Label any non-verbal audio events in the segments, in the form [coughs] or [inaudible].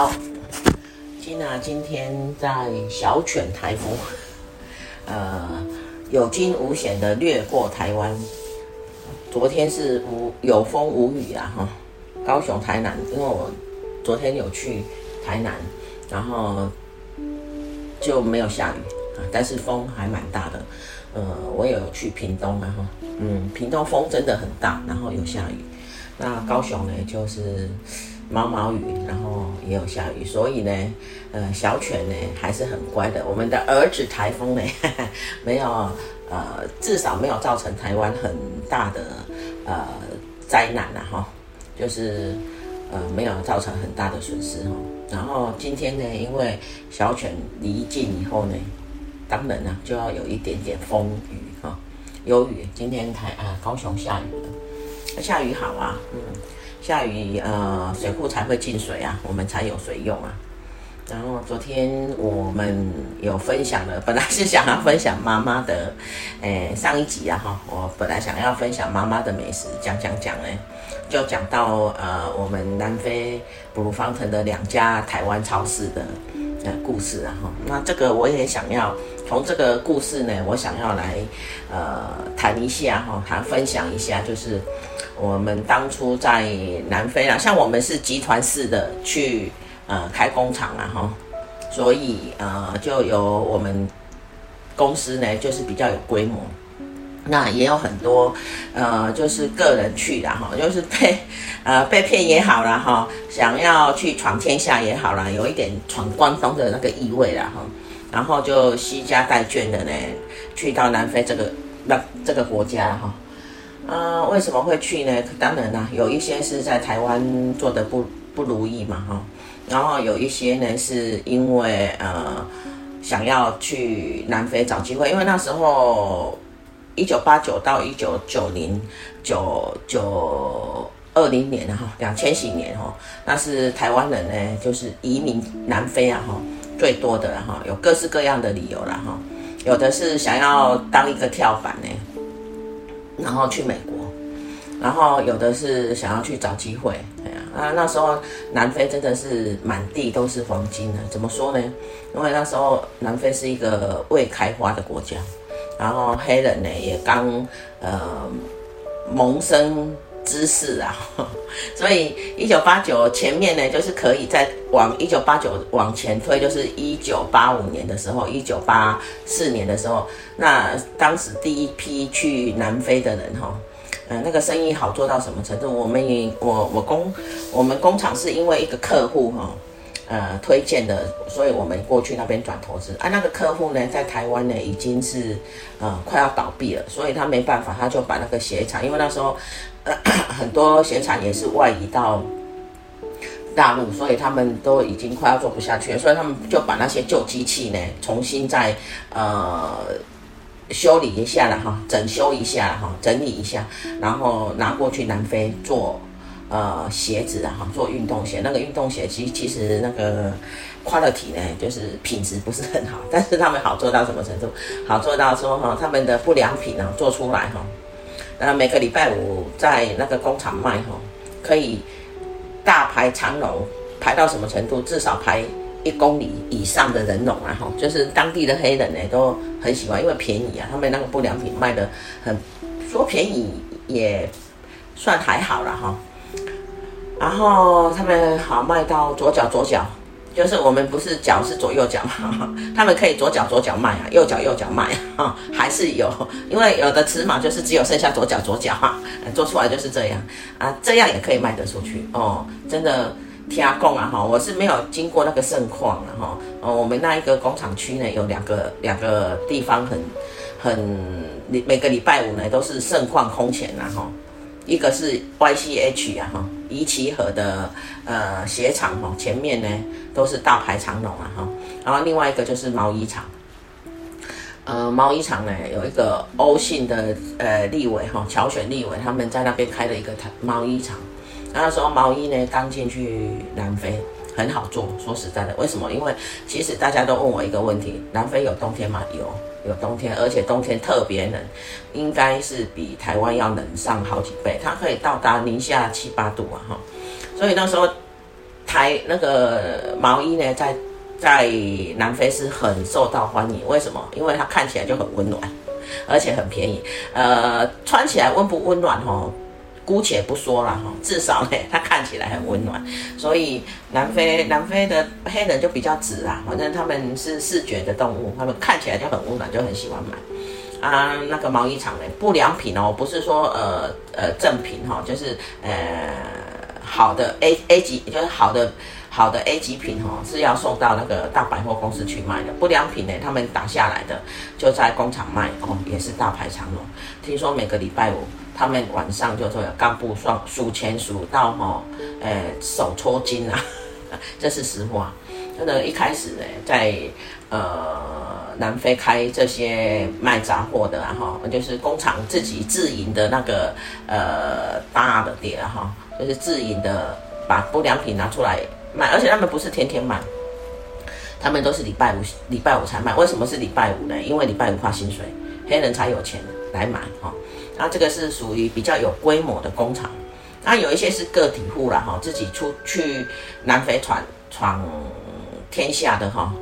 好今天在小犬台风，呃，有惊无险的掠过台湾。昨天是无有风无雨啊，哈。高雄、台南，因为我昨天有去台南，然后就没有下雨啊，但是风还蛮大的。呃，我有去屏东啊，哈，嗯，屏东风真的很大，然后有下雨。那高雄呢，就是。毛毛雨，然后也有下雨，所以呢，呃，小犬呢还是很乖的。我们的儿子台风呢，呵 [laughs] 呵没有，呃，至少没有造成台湾很大的呃灾难了哈，就是呃没有造成很大的损失哈。然后今天呢，因为小犬离境以后呢，当然呢就要有一点点风雨哈，有雨。今天台啊高雄下雨了，下雨好啊，嗯。下雨，呃，水库才会进水啊，我们才有水用啊。然后昨天我们有分享了，本来是想要分享妈妈的，诶，上一集啊哈，我本来想要分享妈妈的美食，讲讲讲呢，就讲到呃，我们南非布鲁方腾的两家台湾超市的呃故事啊哈。那这个我也想要从这个故事呢，我想要来呃谈一下哈，谈分享一下，就是。我们当初在南非啊，像我们是集团式的去呃开工厂啊哈，所以呃就有我们公司呢就是比较有规模，那也有很多呃就是个人去的哈，就是被呃被骗也好啦哈，想要去闯天下也好啦，有一点闯关东的那个意味啦哈，然后就携家带眷的呢去到南非这个那这个国家哈。啊、为什么会去呢？当然啦，有一些是在台湾做的不不如意嘛，哈。然后有一些呢，是因为呃想要去南非找机会，因为那时候一九八九到一九九零九九二零年哈，两千几年哈，那是台湾人呢，就是移民南非啊哈最多的哈，有各式各样的理由了哈，有的是想要当一个跳板呢。然后去美国，然后有的是想要去找机会，哎呀，啊，那时候南非真的是满地都是黄金呢。怎么说呢？因为那时候南非是一个未开发的国家，然后黑人呢也刚呃萌生知识啊，[laughs] 所以一九八九前面呢就是可以再往一九八九往前推，就是一九八五年的时候，一九八四年的时候。那当时第一批去南非的人哈，嗯，那个生意好做到什么程度？我们也我我工我们工厂是因为一个客户哈，呃推荐的，所以我们过去那边转投资。啊，那个客户呢，在台湾呢已经是呃快要倒闭了，所以他没办法，他就把那个鞋厂，因为那时候呃 [coughs] 很多鞋厂也是外移到大陆，所以他们都已经快要做不下去了，所以他们就把那些旧机器呢重新再呃。修理一下了哈，整修一下哈，整理一下，然后拿过去南非做呃鞋子哈，做运动鞋。那个运动鞋其其实那个 quality 呢，就是品质不是很好，但是他们好做到什么程度？好做到说哈，他们的不良品呢做出来哈，然后每个礼拜五在那个工厂卖哈，可以大排长龙，排到什么程度？至少排。一公里以上的人龙啊，哈，就是当地的黑人呢都很喜欢，因为便宜啊，他们那个不良品卖的很，说便宜也算还好了哈。然后他们好卖到左脚左脚，就是我们不是脚是左右脚嘛，他们可以左脚左脚卖啊，右脚右脚卖啊，还是有，因为有的尺码就是只有剩下左脚左脚哈，做出来就是这样啊，这样也可以卖得出去哦，真的。听讲啊哈，我是没有经过那个盛况了哈。哦，我们那一个工厂区呢，有两个两个地方很很每个礼拜五呢都是盛况空前呐哈。一个是 YCH 啊哈，怡齐河的呃鞋厂哈，前面呢都是大排长龙啊哈。然后另外一个就是毛衣厂，呃，毛衣厂呢有一个欧姓的呃立委哈，乔选立委他们在那边开了一个毛衣厂。那时候毛衣呢刚进去南非很好做，说实在的，为什么？因为其实大家都问我一个问题：南非有冬天吗？有，有冬天，而且冬天特别冷，应该是比台湾要冷上好几倍，它可以到达零下七八度啊哈。所以那时候台那个毛衣呢，在在南非是很受到欢迎。为什么？因为它看起来就很温暖，而且很便宜。呃，穿起来温不温暖哦？姑且不说了哈，至少呢，[laughs] 它看起来很温暖，所以南非南非的黑人就比较直啊，反正他们是视觉的动物，他们看起来就很温暖，就很喜欢买啊。那个毛衣厂呢，不良品哦，不是说呃呃正品哈，就是呃好的 A A 级，就是好的好的 A 级品哈，是要送到那个大百货公司去卖的。不良品呢，他们打下来的就在工厂卖哦，也是大排长龙。听说每个礼拜五。他们晚上就说有干部数数钱数到哈，呃，手抽筋啊，[laughs] 这是实话。真的，一开始呢，在呃南非开这些卖杂货的哈，就是工厂自己自营的那个呃大的店哈，就是自营的把不良品拿出来卖，而且他们不是天天卖，他们都是礼拜五礼拜五才卖。为什么是礼拜五呢？因为礼拜五发薪水，黑人才有钱来买哈。那这个是属于比较有规模的工厂，那有一些是个体户了哈，自己出去南非闯闯天下的哈，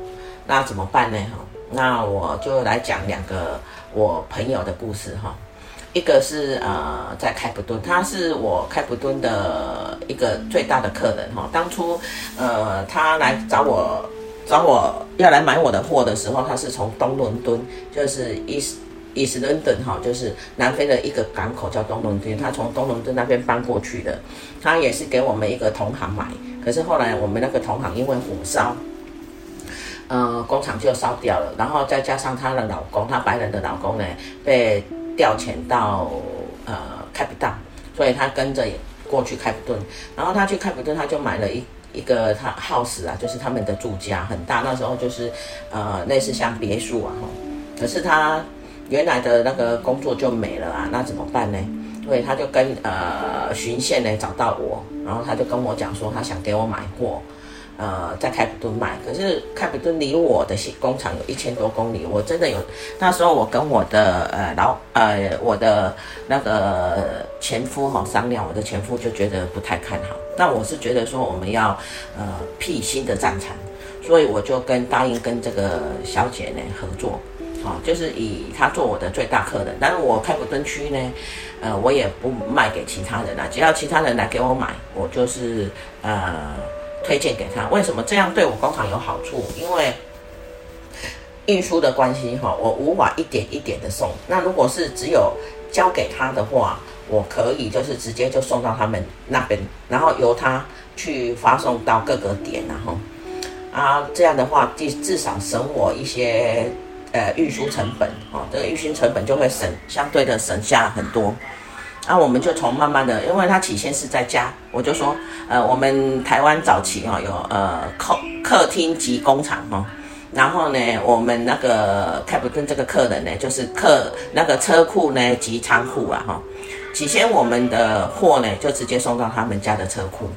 那怎么办呢哈？那我就来讲两个我朋友的故事哈，一个是呃在开普敦，他是我开普敦的一个最大的客人哈，当初呃他来找我找我要来买我的货的时候，他是从东伦敦，就是 East London 哈，就是南非的一个港口叫东伦敦，他从东伦敦那边搬过去的，他也是给我们一个同行买，可是后来我们那个同行因为火烧，呃，工厂就烧掉了，然后再加上她的老公，她白人的老公呢被调遣到呃开普敦，所以他跟着也过去开普敦，然后他去开普敦，他就买了一一个他 house 啊，就是他们的住家很大，那时候就是呃类似像别墅啊，可是他。原来的那个工作就没了啊，那怎么办呢？所以他就跟呃巡线呢找到我，然后他就跟我讲说他想给我买货，呃在开普敦买，可是开普敦离我的工厂有一千多公里，我真的有那时候我跟我的呃老呃我的那个前夫哈商量，我的前夫就觉得不太看好，那我是觉得说我们要呃辟新的战场，所以我就跟答应跟这个小姐呢合作。哦，就是以他做我的最大客人，但是我开普敦区呢，呃，我也不卖给其他人啦，只要其他人来给我买，我就是呃推荐给他。为什么这样对我工厂有好处？因为运输的关系哈，我无法一点一点的送。那如果是只有交给他的话，我可以就是直接就送到他们那边，然后由他去发送到各个点，然后啊这样的话，至至少省我一些。呃，运输成本，哦，这个运输成本就会省，相对的省下很多。那、我们就从慢慢的，因为他起先是在家，我就说，呃，我们台湾早期哈、哦、有呃客客厅及工厂哈、哦，然后呢，我们那个开普敦这个客人呢，就是客那个车库呢及仓库啊哈、哦，起先我们的货呢就直接送到他们家的车库。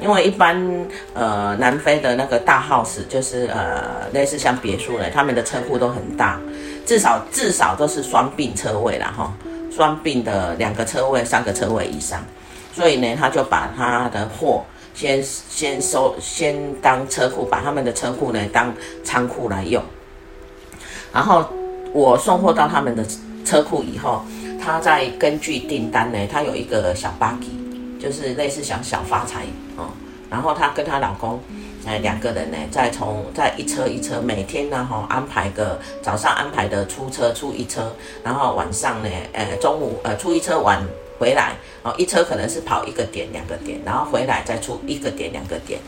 因为一般呃南非的那个大 house 就是呃类似像别墅嘞，他们的车库都很大，至少至少都是双并车位啦哈，双并的两个车位、三个车位以上，所以呢他就把他的货先先收先当车库，把他们的车库呢当仓库来用，然后我送货到他们的车库以后，他再根据订单呢，他有一个小巴基。就是类似想小发财哦，然后她跟她老公，哎，两个人呢，再从再一车一车，每天呢哈安排个早上安排的出车出一车，然后晚上呢，呃中午呃出一车晚回来，哦一车可能是跑一个点两个点，然后回来再出一个点两个点，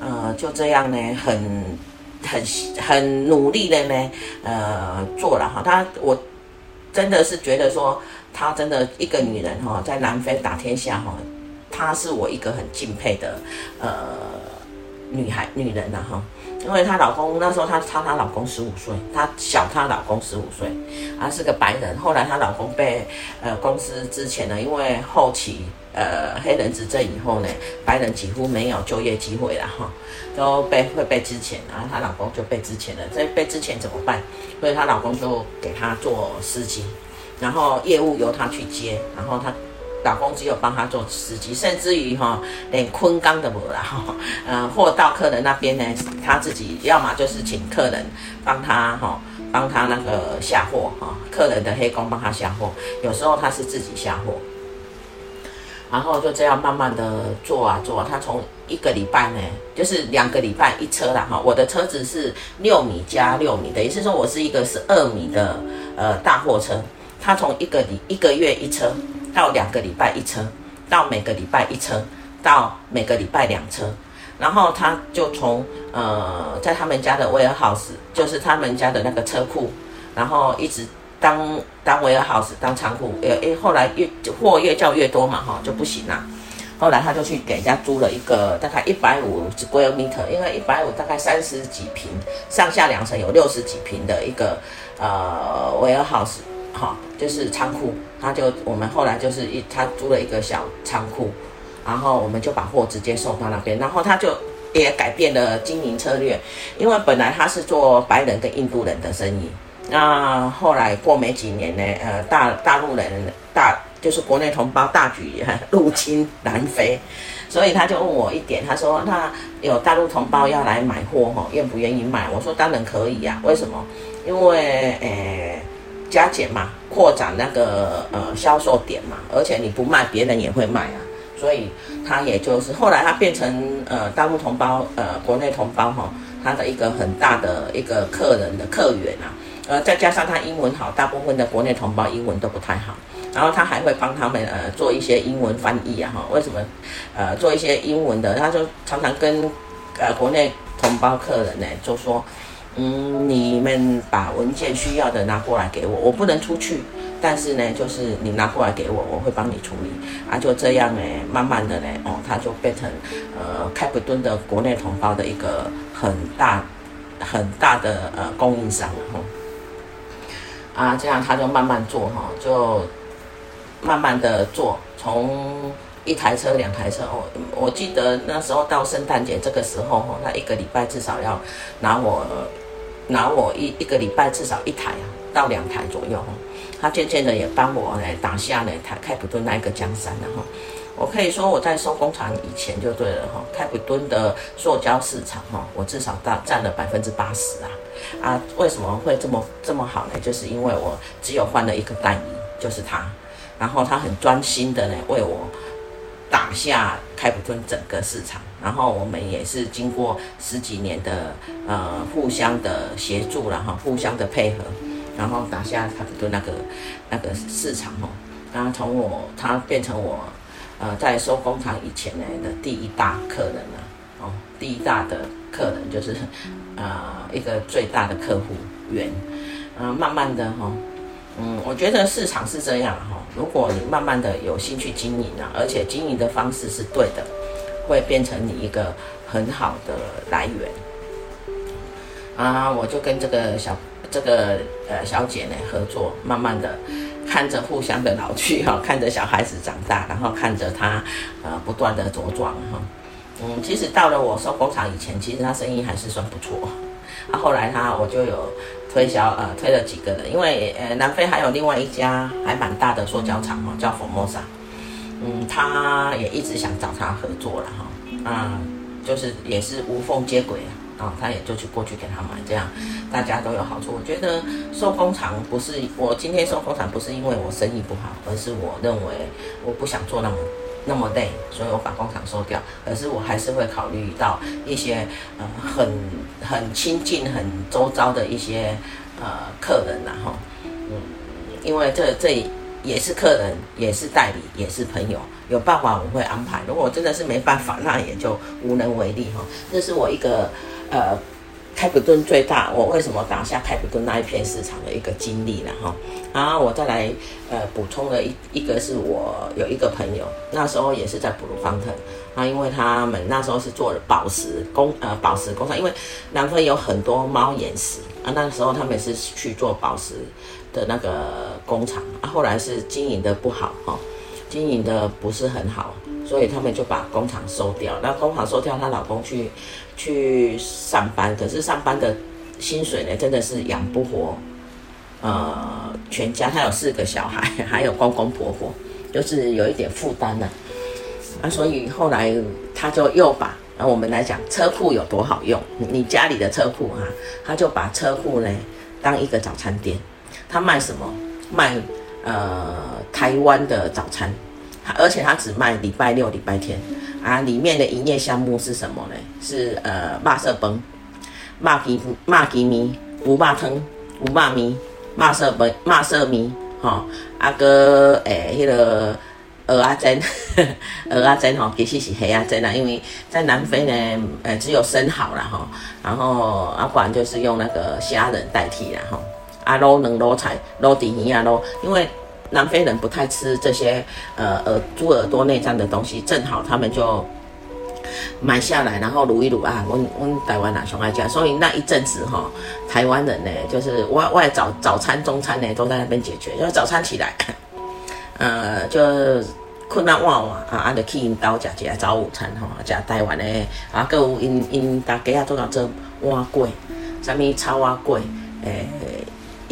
呃就这样呢，很很很努力的呢，呃做了哈，她我真的是觉得说，她真的一个女人哈，在南非打天下哈，她是我一个很敬佩的呃。女孩、女人呐，哈，因为她老公那时候她差她老公十五岁，她小她老公十五岁，啊是个白人。后来她老公被呃公司资遣呢，因为后期呃黑人执政以后呢，白人几乎没有就业机会了哈，都被会被资遣，然后她老公就被资遣了。这被资遣怎么办？所以她老公就给她做司机，然后业务由她去接，然后她。老公只有帮他做司机，甚至于哈连坤刚都没了哈，嗯，货到客人那边呢，他自己要么就是请客人帮他哈，帮他那个下货哈，客人的黑工帮他下货，有时候他是自己下货，然后就这样慢慢的做啊做啊，他从一个礼拜呢，就是两个礼拜一车了哈，我的车子是六米加六米，等于是说我是一个十二米的呃大货车，他从一个礼一个月一车。到两个礼拜一车，到每个礼拜一车，到每个礼拜两车，然后他就从呃，在他们家的 warehouse，就是他们家的那个车库，然后一直当当 warehouse 当仓库，诶诶，后来越货越叫越多嘛，哈，就不行了。后来他就去给人家租了一个大概一百五 square meter，因为一百五大概三十几平，上下两层有六十几平的一个呃 warehouse。好，就是仓库，他就我们后来就是一他租了一个小仓库，然后我们就把货直接送到那边，然后他就也改变了经营策略，因为本来他是做白人跟印度人的生意，那后来过没几年呢，呃，大大陆人大就是国内同胞大举 [laughs] 入侵南非，所以他就问我一点，他说那有大陆同胞要来买货哈，愿不愿意卖？我说当然可以呀，为什么？因为诶。加减嘛，扩展那个呃销售点嘛，而且你不卖，别人也会卖啊，所以他也就是后来他变成呃大陆同胞呃国内同胞哈，他的一个很大的一个客人的客源啊，呃再加上他英文好，大部分的国内同胞英文都不太好，然后他还会帮他们呃做一些英文翻译啊哈，为什么呃做一些英文的，他就常常跟呃国内同胞客人呢就说。嗯，你们把文件需要的拿过来给我，我不能出去，但是呢，就是你拿过来给我，我会帮你处理啊，就这样呢，慢慢的呢，哦，他就变成呃开普敦的国内同胞的一个很大很大的呃供应商哈，啊，这样他就慢慢做哈，就慢慢的做，从一台车两台车哦，我记得那时候到圣诞节这个时候哈，他一个礼拜至少要拿我。拿我一一个礼拜至少一台啊，到两台左右哈。他渐渐的也帮我来打下了台开普敦那一个江山了哈。我可以说我在收工厂以前就对了哈，开普敦的塑胶市场哈，我至少占占了百分之八十啊啊！为什么会这么这么好呢？就是因为我只有换了一个代理，就是他，然后他很专心的呢为我。打下开普敦整个市场，然后我们也是经过十几年的呃互相的协助了哈，互相的配合，然后打下开普敦那个那个市场哈。然后从我他变成我呃在收工厂以前呢的第一大客人了哦，第一大的客人就是呃一个最大的客户源，嗯、呃，慢慢的哈。嗯，我觉得市场是这样哈，如果你慢慢的有兴趣经营啊，而且经营的方式是对的，会变成你一个很好的来源。啊，我就跟这个小这个呃小姐呢合作，慢慢的看着互相的老去哈，[laughs] 看着小孩子长大，然后看着他呃不断的茁壮哈。嗯，其实到了我收工厂以前，其实他生意还是算不错。啊，后来他我就有。推销呃推了几个人，因为呃南非还有另外一家还蛮大的塑胶厂哈，叫 Formosa，嗯，他也一直想找他合作了哈，啊，就是也是无缝接轨啊，啊，他也就去过去给他买，这样大家都有好处。我觉得收工厂不是我今天收工厂不是因为我生意不好，而是我认为我不想做那么那么累，所以我把工厂收掉。可是我还是会考虑到一些呃很很亲近、很周遭的一些呃客人然后嗯，因为这这也是客人，也是代理，也是朋友，有办法我会安排。如果真的是没办法，那也就无能为力哈。这是我一个呃。开普敦最大，我为什么打下开普敦那一片市场的一个经历了哈，然后我再来呃补充了一一个是我有一个朋友，那时候也是在布鲁方特，啊，因为他们那时候是做宝石工呃宝石工厂，因为南非有很多猫眼石啊，那个时候他们是去做宝石的那个工厂啊，后来是经营的不好哈，经营的不是很好。所以他们就把工厂收掉，那工厂收掉，她老公去去上班，可是上班的薪水呢，真的是养不活，呃，全家，他有四个小孩，[laughs] 还有公公婆婆，就是有一点负担呢。啊，所以后来他就又把，那，我们来讲车库有多好用，你家里的车库哈，他就把车库呢当一个早餐店，他卖什么？卖呃台湾的早餐。而且它只卖礼拜六、礼拜天啊，里面的营业项目是什么呢？是呃，肉色饭、肉鸡、肉鸡面、牛肉汤、牛肉面、肉色饭、肉色面，吼，啊个诶，迄个蚵仔煎，[laughs] 蚵仔煎吼，其实是虾仔煎啦，因为在南非呢，呃，只有生蚝啦，吼，然后啊，不然就是用那个虾仁代替啦，吼，啊，卤卵卤菜、卤猪耳啊，卤，因为。南非人不太吃这些呃耳猪耳朵内脏的东西，正好他们就买下来，然后卤一卤啊，我我台湾人上爱吃，所以那一阵子哈，台湾人呢就是外外早早餐、中餐呢都在那边解决，就是早餐起来，呃，就困难忘忘啊，啊，就去因兜食一下早午餐哈，食台湾的啊，还有因因大家啊做到做碗粿，什么炒碗粿，诶。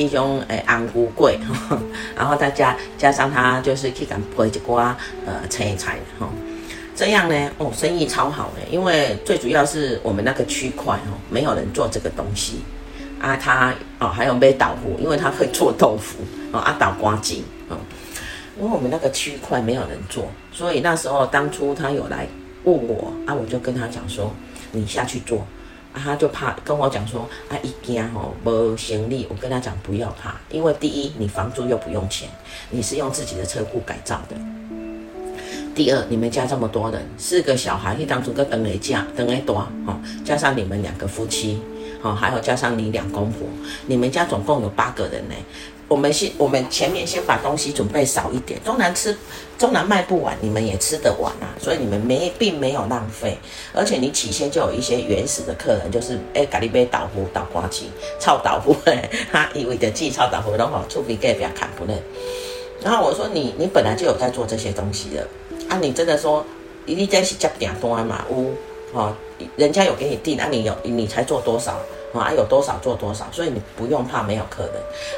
一种诶红龟粿，[laughs] 然后再加加上他就是去敢配一挂呃青菜哈，这样呢哦生意超好的，因为最主要是我们那个区块哦没有人做这个东西。啊，他哦还有卖豆腐，因为他会做豆腐哦啊豆干净哦，因为我们那个区块没有人做，所以那时候当初他有来问我啊，我就跟他讲说你下去做。他就怕跟我讲说，啊，一家吼无行李。我跟他讲不要怕，因为第一你房租又不用钱，你是用自己的车库改造的。第二，你们家这么多人，四个小孩，一当初个等一架等一多，哦，加上你们两个夫妻，哦，还有加上你两公婆，你们家总共有八个人呢。我们先，我们前面先把东西准备少一点，中南吃，中南卖不完，你们也吃得完啊，所以你们没并没有浪费，而且你起先就有一些原始的客人，就是哎，咖喱杯豆腐、豆花鸡、臭豆腐，[laughs] 他以为的寄臭豆腐，然后出给给别人看不认。然后我说你，你本来就有在做这些东西的啊，你真的说，你在是接订单嘛？呜，哦，人家有给你订，啊，你有你才做多少？啊，有多少做多少，所以你不用怕没有客人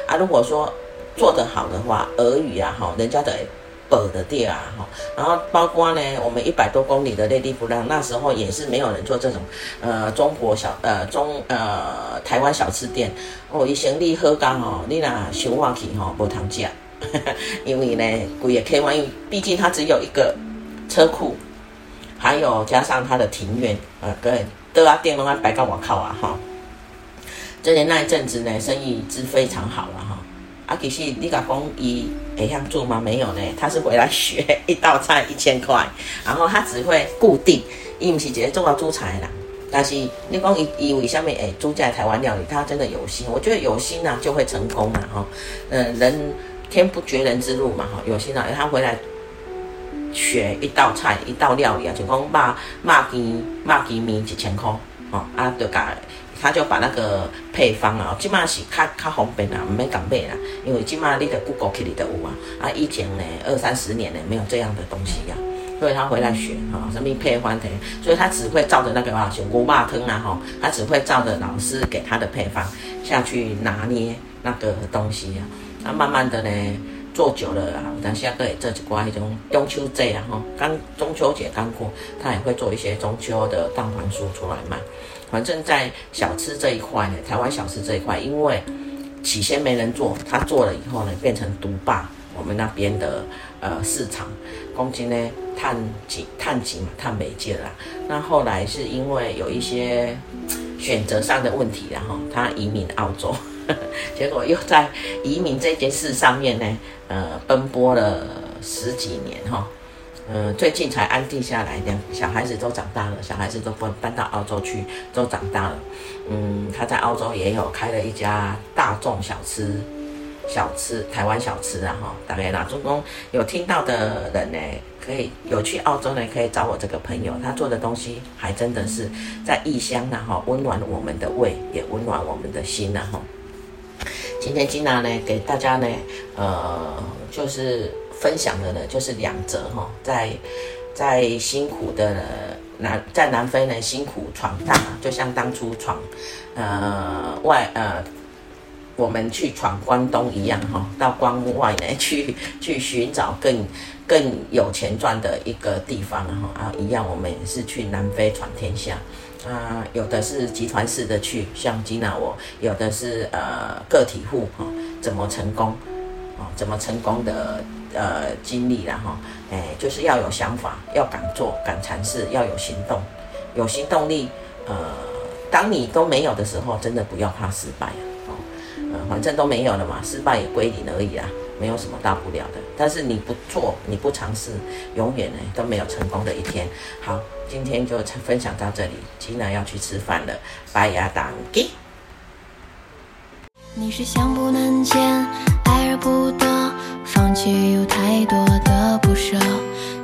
啊。如果说做得好的话，俄语啊，哈，人家的本的店啊，哈，然后包括呢，我们一百多公里的内地不让，那时候也是没有人做这种，呃，中国小，呃，中，呃，台湾小吃店哦，以前你喝干哦，你那想话去哈，无通食，[laughs] 因为呢，贵个 K 因为毕竟它只有一个车库，还有加上它的庭院，呃，对，都要电拢要摆到外口啊，哈。之前那一阵子呢，生意是非常好了哈。啊，其实你讲讲伊会晓做吗？没有呢，他是回来学一道菜一千块，[laughs] 然后他只会固定，伊不是直接做到煮菜啦。但是你讲伊伊为什么诶煮在台湾料理？他真的有心，我觉得有心啊就会成功嘛哈。嗯，人天不绝人之路嘛哈，有心啊，他回来学一道菜一道料理啊，就讲肉肉鸡肉鸡面一千块，哦啊就改。他就把那个配方啊，即马是较较方便啦，唔免讲买啦，因为即马你的 Google 起里的有啊，啊以前呢二三十年呢没有这样的东西呀、啊，所以他回来学哈，什么配方的，所以他只会照着那个啊，像牛肉汤啊哈，他只会照着老师给他的配方下去拿捏那个东西啊，他慢慢的呢做久了啊，但是个也做一寡迄种中秋节啊哈，刚中秋节刚过，他也会做一些中秋的蛋黄酥出来卖。反正，在小吃这一块呢，台湾小吃这一块，因为起先没人做，他做了以后呢，变成独霸，我们那边的呃市场，公斤呢探几探几嘛探美界啦。那后来是因为有一些选择上的问题，然后他移民澳洲，[laughs] 结果又在移民这件事上面呢，呃，奔波了十几年哈。嗯，最近才安定下来，两小孩子都长大了，小孩子都搬搬到澳洲去，都长大了。嗯，他在澳洲也有开了一家大众小吃，小吃台湾小吃啊哈。大概啦，中公有听到的人呢，可以有去澳洲呢，可以找我这个朋友，他做的东西还真的是在异乡呢哈，温暖我们的胃，也温暖我们的心呐哈。今天金娜呢，给大家呢，呃，就是。分享的呢，就是两则哈，在在辛苦的南在南非呢辛苦闯荡，就像当初闯呃外呃我们去闯关东一样哈，到关外呢去去寻找更更有钱赚的一个地方哈啊一样，我们也是去南非闯天下啊，有的是集团式的去，像吉娜我，有的是呃个体户哈，怎么成功啊？怎么成功的？呃，经历了哈，哎，就是要有想法，要敢做，敢尝试，要有行动，有行动力。呃，当你都没有的时候，真的不要怕失败哦。呃，反正都没有了嘛，失败也归零而已啦，没有什么大不了的。但是你不做，你不尝试，永远呢都没有成功的一天。好，今天就分享到这里，吉娜要去吃饭了，拜呀，当给。你是想不能见，爱而不得。放弃有太多的不舍，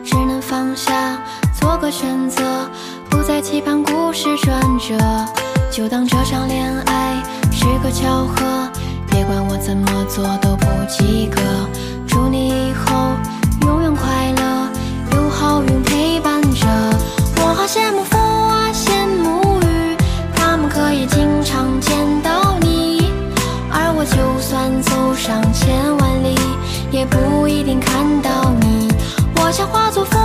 只能放下，做个选择，不再期盼故事转折，就当这场恋爱是个巧合，别管我怎么做都不及格。祝你以后永远快乐有好运陪伴着。我好羡慕风啊羡慕雨它们可以经常见到你。而我就算走上千万里也不一定看到你。我想化作风